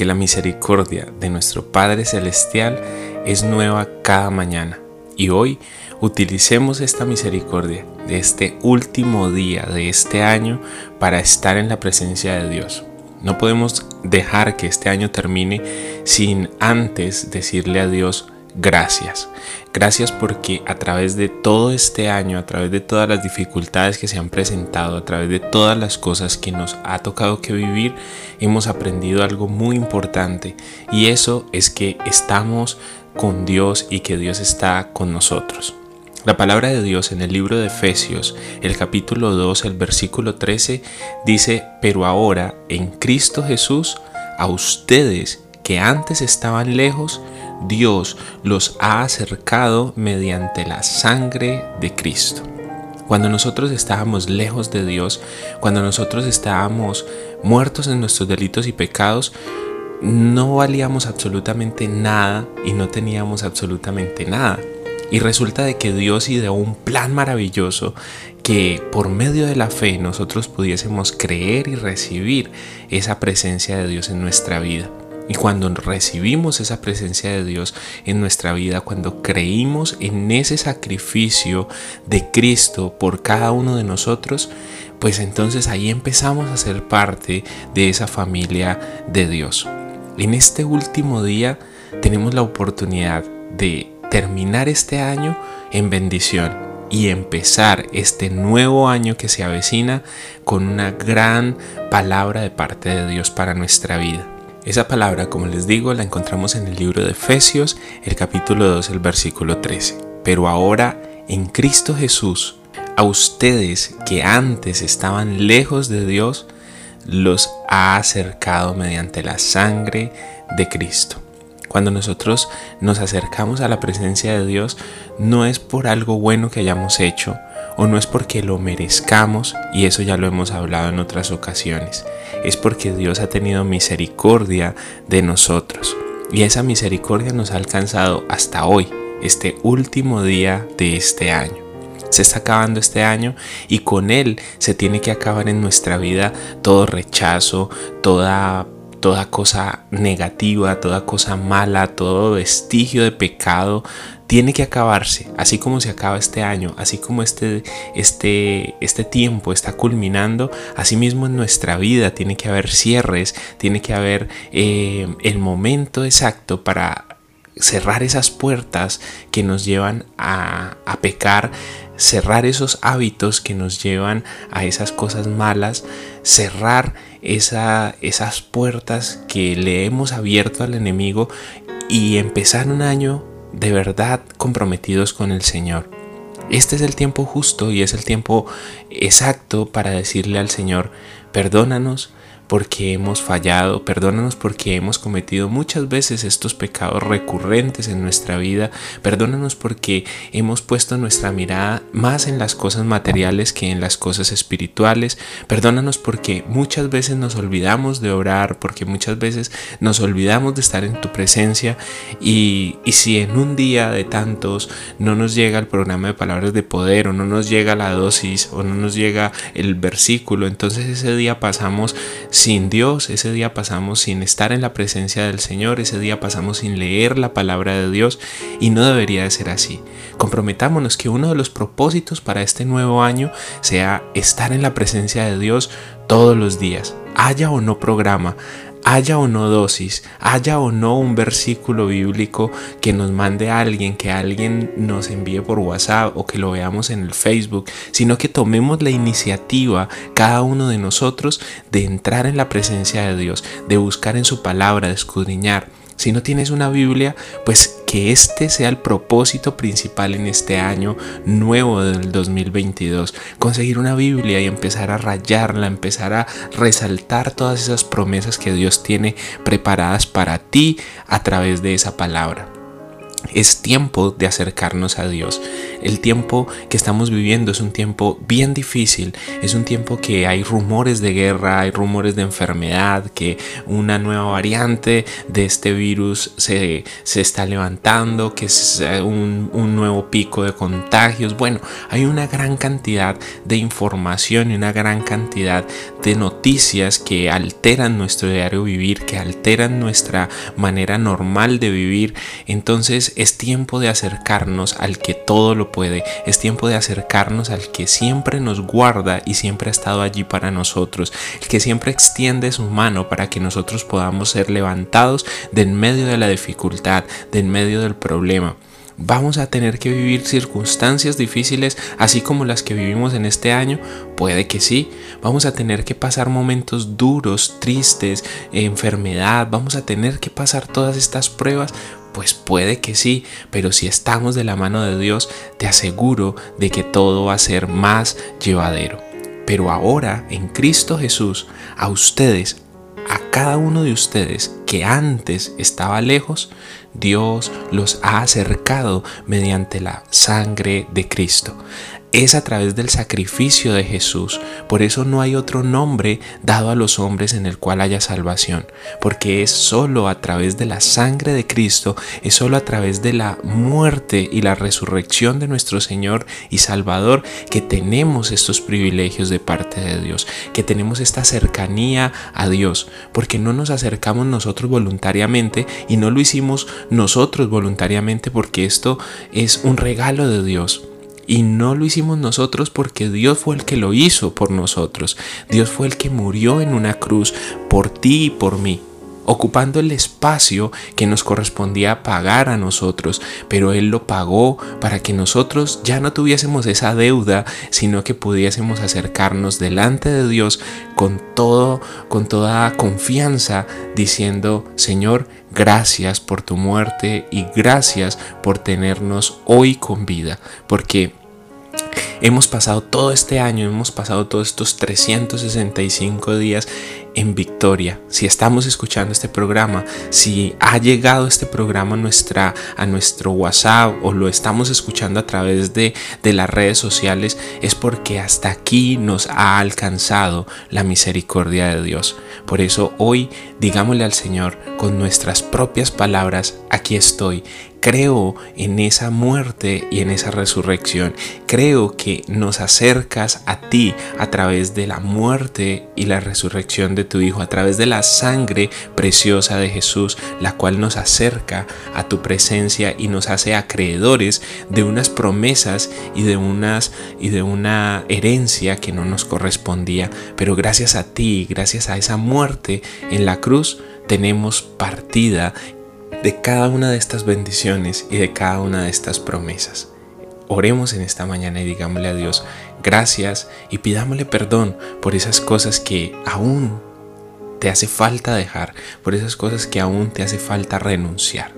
que la misericordia de nuestro Padre Celestial es nueva cada mañana. Y hoy utilicemos esta misericordia de este último día de este año para estar en la presencia de Dios. No podemos dejar que este año termine sin antes decirle a Dios gracias. Gracias porque a través de todo este año, a través de todas las dificultades que se han presentado, a través de todas las cosas que nos ha tocado que vivir, hemos aprendido algo muy importante y eso es que estamos con Dios y que Dios está con nosotros. La palabra de Dios en el libro de Efesios, el capítulo 2, el versículo 13, dice, pero ahora en Cristo Jesús, a ustedes que antes estaban lejos, Dios los ha acercado mediante la sangre de Cristo. Cuando nosotros estábamos lejos de Dios, cuando nosotros estábamos muertos en nuestros delitos y pecados, no valíamos absolutamente nada y no teníamos absolutamente nada. Y resulta de que Dios ideó un plan maravilloso que por medio de la fe nosotros pudiésemos creer y recibir esa presencia de Dios en nuestra vida. Y cuando recibimos esa presencia de Dios en nuestra vida, cuando creímos en ese sacrificio de Cristo por cada uno de nosotros, pues entonces ahí empezamos a ser parte de esa familia de Dios. En este último día tenemos la oportunidad de terminar este año en bendición y empezar este nuevo año que se avecina con una gran palabra de parte de Dios para nuestra vida. Esa palabra, como les digo, la encontramos en el libro de Efesios, el capítulo 2, el versículo 13. Pero ahora, en Cristo Jesús, a ustedes que antes estaban lejos de Dios, los ha acercado mediante la sangre de Cristo. Cuando nosotros nos acercamos a la presencia de Dios, no es por algo bueno que hayamos hecho, o no es porque lo merezcamos, y eso ya lo hemos hablado en otras ocasiones, es porque Dios ha tenido misericordia de nosotros. Y esa misericordia nos ha alcanzado hasta hoy, este último día de este año. Se está acabando este año y con él se tiene que acabar en nuestra vida todo rechazo, toda toda cosa negativa, toda cosa mala, todo vestigio de pecado tiene que acabarse, así como se acaba este año, así como este, este, este tiempo está culminando, así mismo en nuestra vida tiene que haber cierres, tiene que haber eh, el momento exacto para cerrar esas puertas que nos llevan a, a pecar, cerrar esos hábitos que nos llevan a esas cosas malas, cerrar esa, esas puertas que le hemos abierto al enemigo y empezar un año de verdad comprometidos con el Señor. Este es el tiempo justo y es el tiempo exacto para decirle al Señor, perdónanos, porque hemos fallado, perdónanos porque hemos cometido muchas veces estos pecados recurrentes en nuestra vida, perdónanos porque hemos puesto nuestra mirada más en las cosas materiales que en las cosas espirituales, perdónanos porque muchas veces nos olvidamos de orar, porque muchas veces nos olvidamos de estar en tu presencia y, y si en un día de tantos no nos llega el programa de palabras de poder o no nos llega la dosis o no nos llega el versículo, entonces ese día pasamos sin Dios, ese día pasamos sin estar en la presencia del Señor, ese día pasamos sin leer la palabra de Dios y no debería de ser así. Comprometámonos que uno de los propósitos para este nuevo año sea estar en la presencia de Dios todos los días, haya o no programa, haya o no dosis, haya o no un versículo bíblico que nos mande alguien, que alguien nos envíe por WhatsApp o que lo veamos en el Facebook, sino que tomemos la iniciativa cada uno de nosotros de entrar en la presencia de Dios, de buscar en su palabra, de escudriñar. Si no tienes una Biblia, pues que este sea el propósito principal en este año nuevo del 2022. Conseguir una Biblia y empezar a rayarla, empezar a resaltar todas esas promesas que Dios tiene preparadas para ti a través de esa palabra. Es tiempo de acercarnos a Dios. El tiempo que estamos viviendo es un tiempo bien difícil. Es un tiempo que hay rumores de guerra, hay rumores de enfermedad, que una nueva variante de este virus se, está levantando, que es eh, un, un nuevo pico de contagios. Bueno, hay una gran cantidad de información y una gran cantidad de noticias que alteran nuestro diario vivir, que alteran nuestra manera normal de vivir. Entonces, es tiempo de acercarnos al que todo lo puede, es tiempo de acercarnos al que siempre nos guarda y siempre ha estado allí para nosotros, el que siempre extiende su mano para que nosotros podamos ser levantados de en medio de la dificultad, de en medio del problema. ¿Vamos a tener que vivir circunstancias difíciles así como las que vivimos en este año? Puede que sí. Vamos a tener que pasar momentos duros, tristes, enfermedad. Vamos a tener que pasar todas estas pruebas. Pues puede que sí, pero si estamos de la mano de Dios, te aseguro de que todo va a ser más llevadero. Pero ahora, en Cristo Jesús, a ustedes, a cada uno de ustedes que antes estaba lejos, Dios los ha acercado mediante la sangre de Cristo es a través del sacrificio de Jesús. Por eso no hay otro nombre dado a los hombres en el cual haya salvación, porque es solo a través de la sangre de Cristo, es solo a través de la muerte y la resurrección de nuestro Señor y Salvador que tenemos estos privilegios de parte de Dios, que tenemos esta cercanía a Dios, porque no nos acercamos nosotros voluntariamente y no lo hicimos nosotros voluntariamente porque esto es un regalo de Dios. Y no lo hicimos nosotros porque Dios fue el que lo hizo por nosotros. Dios fue el que murió en una cruz por ti y por mí ocupando el espacio que nos correspondía pagar a nosotros, pero Él lo pagó para que nosotros ya no tuviésemos esa deuda, sino que pudiésemos acercarnos delante de Dios con todo, con toda confianza, diciendo, Señor, gracias por tu muerte y gracias por tenernos hoy con vida, porque Hemos pasado todo este año, hemos pasado todos estos 365 días en victoria. Si estamos escuchando este programa, si ha llegado este programa a, nuestra, a nuestro WhatsApp o lo estamos escuchando a través de, de las redes sociales, es porque hasta aquí nos ha alcanzado la misericordia de Dios. Por eso hoy digámosle al Señor con nuestras propias palabras, aquí estoy Creo en esa muerte y en esa resurrección. Creo que nos acercas a ti a través de la muerte y la resurrección de tu Hijo, a través de la sangre preciosa de Jesús, la cual nos acerca a tu presencia y nos hace acreedores de unas promesas y de una herencia que no nos correspondía, pero gracias a ti, gracias a esa muerte en la cruz, tenemos partida de cada una de estas bendiciones y de cada una de estas promesas. Oremos en esta mañana y digámosle a Dios gracias y pidámosle perdón por esas cosas que aún te hace falta dejar, por esas cosas que aún te hace falta renunciar.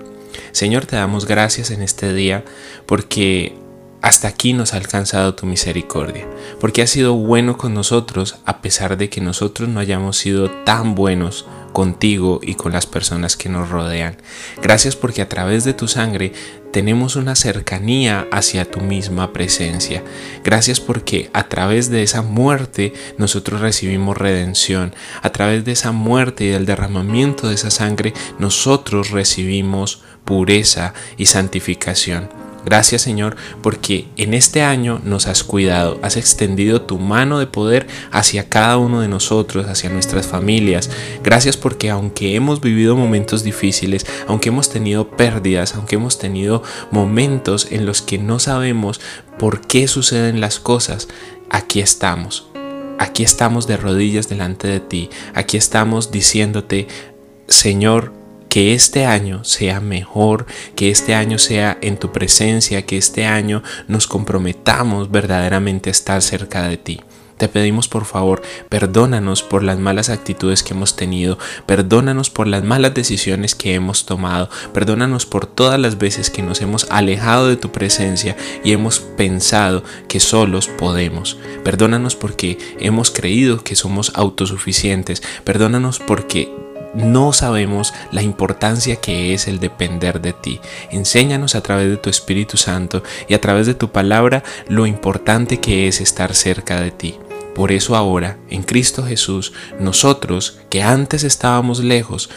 Señor, te damos gracias en este día porque hasta aquí nos ha alcanzado tu misericordia, porque has sido bueno con nosotros a pesar de que nosotros no hayamos sido tan buenos contigo y con las personas que nos rodean. Gracias porque a través de tu sangre tenemos una cercanía hacia tu misma presencia. Gracias porque a través de esa muerte nosotros recibimos redención. A través de esa muerte y del derramamiento de esa sangre nosotros recibimos pureza y santificación. Gracias Señor porque en este año nos has cuidado, has extendido tu mano de poder hacia cada uno de nosotros, hacia nuestras familias. Gracias porque aunque hemos vivido momentos difíciles, aunque hemos tenido pérdidas, aunque hemos tenido momentos en los que no sabemos por qué suceden las cosas, aquí estamos. Aquí estamos de rodillas delante de ti. Aquí estamos diciéndote, Señor, que este año sea mejor, que este año sea en tu presencia, que este año nos comprometamos verdaderamente a estar cerca de ti. Te pedimos por favor, perdónanos por las malas actitudes que hemos tenido, perdónanos por las malas decisiones que hemos tomado, perdónanos por todas las veces que nos hemos alejado de tu presencia y hemos pensado que solos podemos. Perdónanos porque hemos creído que somos autosuficientes, perdónanos porque no sabemos la importancia que es el depender de ti. Enséñanos a través de tu Espíritu Santo y a través de tu palabra lo importante que es estar cerca de ti. Por eso ahora, en Cristo Jesús, nosotros que antes estábamos lejos,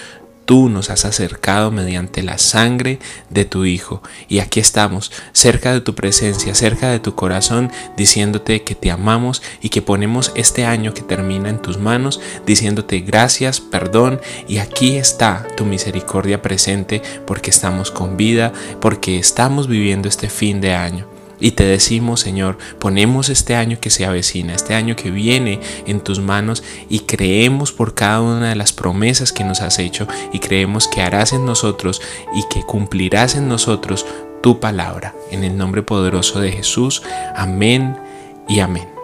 tú nos has acercado mediante la sangre de tu Hijo. Y aquí estamos, cerca de tu presencia, cerca de tu corazón, diciéndote que te amamos y que ponemos este año que termina en tus manos, diciéndote gracias, perdón, y aquí está tu misericordia presente porque estamos con vida, porque estamos viviendo este fin de año. Y te decimos, Señor, ponemos este año que se avecina, este año que viene en tus manos y creemos por cada una de las promesas que nos has hecho y creemos que harás en nosotros y que cumplirás en nosotros tu palabra. En el nombre poderoso de Jesús. Amén y amén.